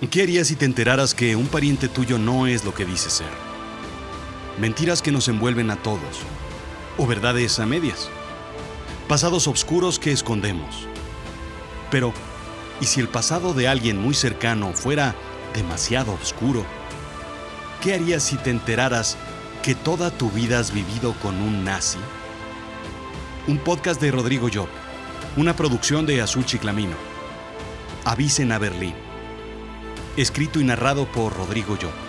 ¿Qué harías si te enteraras que un pariente tuyo no es lo que dice ser? Mentiras que nos envuelven a todos. O verdades a medias. Pasados oscuros que escondemos. Pero, ¿y si el pasado de alguien muy cercano fuera demasiado oscuro? ¿Qué harías si te enteraras que toda tu vida has vivido con un nazi? Un podcast de Rodrigo Job. Una producción de Azul Chiclamino. Avisen a Berlín. Escrito y narrado por Rodrigo Job.